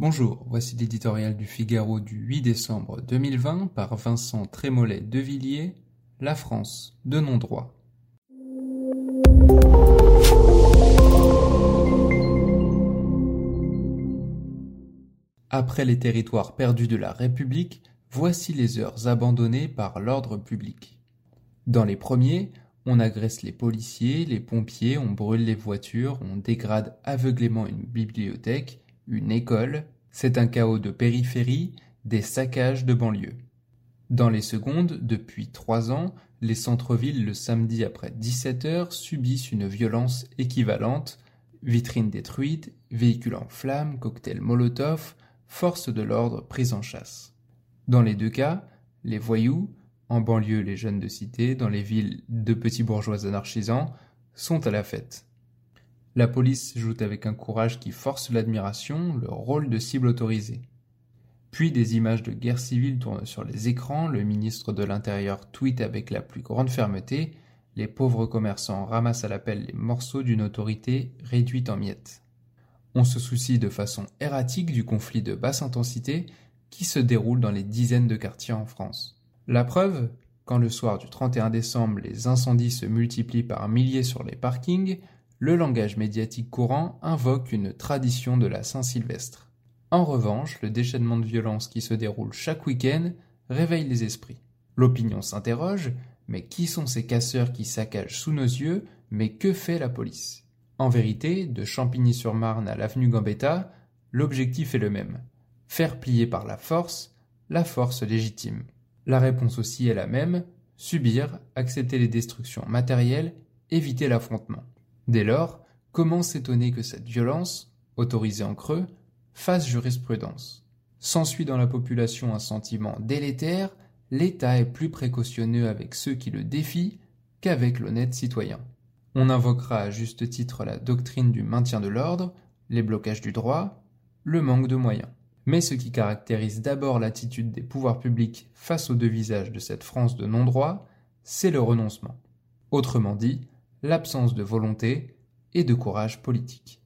Bonjour, voici l'éditorial du Figaro du 8 décembre 2020 par Vincent Trémollet de Villiers, La France, de non-droit. Après les territoires perdus de la République, voici les heures abandonnées par l'ordre public. Dans les premiers, on agresse les policiers, les pompiers, on brûle les voitures, on dégrade aveuglément une bibliothèque, une école, c'est un chaos de périphérie, des saccages de banlieue. Dans les secondes, depuis trois ans, les centres-villes le samedi après 17 heures subissent une violence équivalente, vitrines détruites, véhicules en flammes, cocktails Molotov, forces de l'ordre prises en chasse. Dans les deux cas, les voyous, en banlieue les jeunes de cité, dans les villes de petits bourgeois anarchisants, sont à la fête. La police joue avec un courage qui force l'admiration le rôle de cible autorisée. Puis des images de guerre civile tournent sur les écrans, le ministre de l'Intérieur tweet avec la plus grande fermeté, les pauvres commerçants ramassent à l'appel les morceaux d'une autorité réduite en miettes. On se soucie de façon erratique du conflit de basse intensité qui se déroule dans les dizaines de quartiers en France. La preuve, quand le soir du 31 décembre les incendies se multiplient par milliers sur les parkings, le langage médiatique courant invoque une tradition de la Saint-Sylvestre. En revanche, le déchaînement de violence qui se déroule chaque week-end réveille les esprits. L'opinion s'interroge, mais qui sont ces casseurs qui saccagent sous nos yeux, mais que fait la police? En vérité, de Champigny-sur-Marne à l'avenue Gambetta, l'objectif est le même. Faire plier par la force, la force légitime. La réponse aussi est la même, subir, accepter les destructions matérielles, éviter l'affrontement. Dès lors, comment s'étonner que cette violence, autorisée en creux, fasse jurisprudence? S'ensuit dans la population un sentiment délétère, l'État est plus précautionneux avec ceux qui le défient qu'avec l'honnête citoyen. On invoquera à juste titre la doctrine du maintien de l'ordre, les blocages du droit, le manque de moyens. Mais ce qui caractérise d'abord l'attitude des pouvoirs publics face aux deux visages de cette France de non-droit, c'est le renoncement. Autrement dit, l'absence de volonté et de courage politique.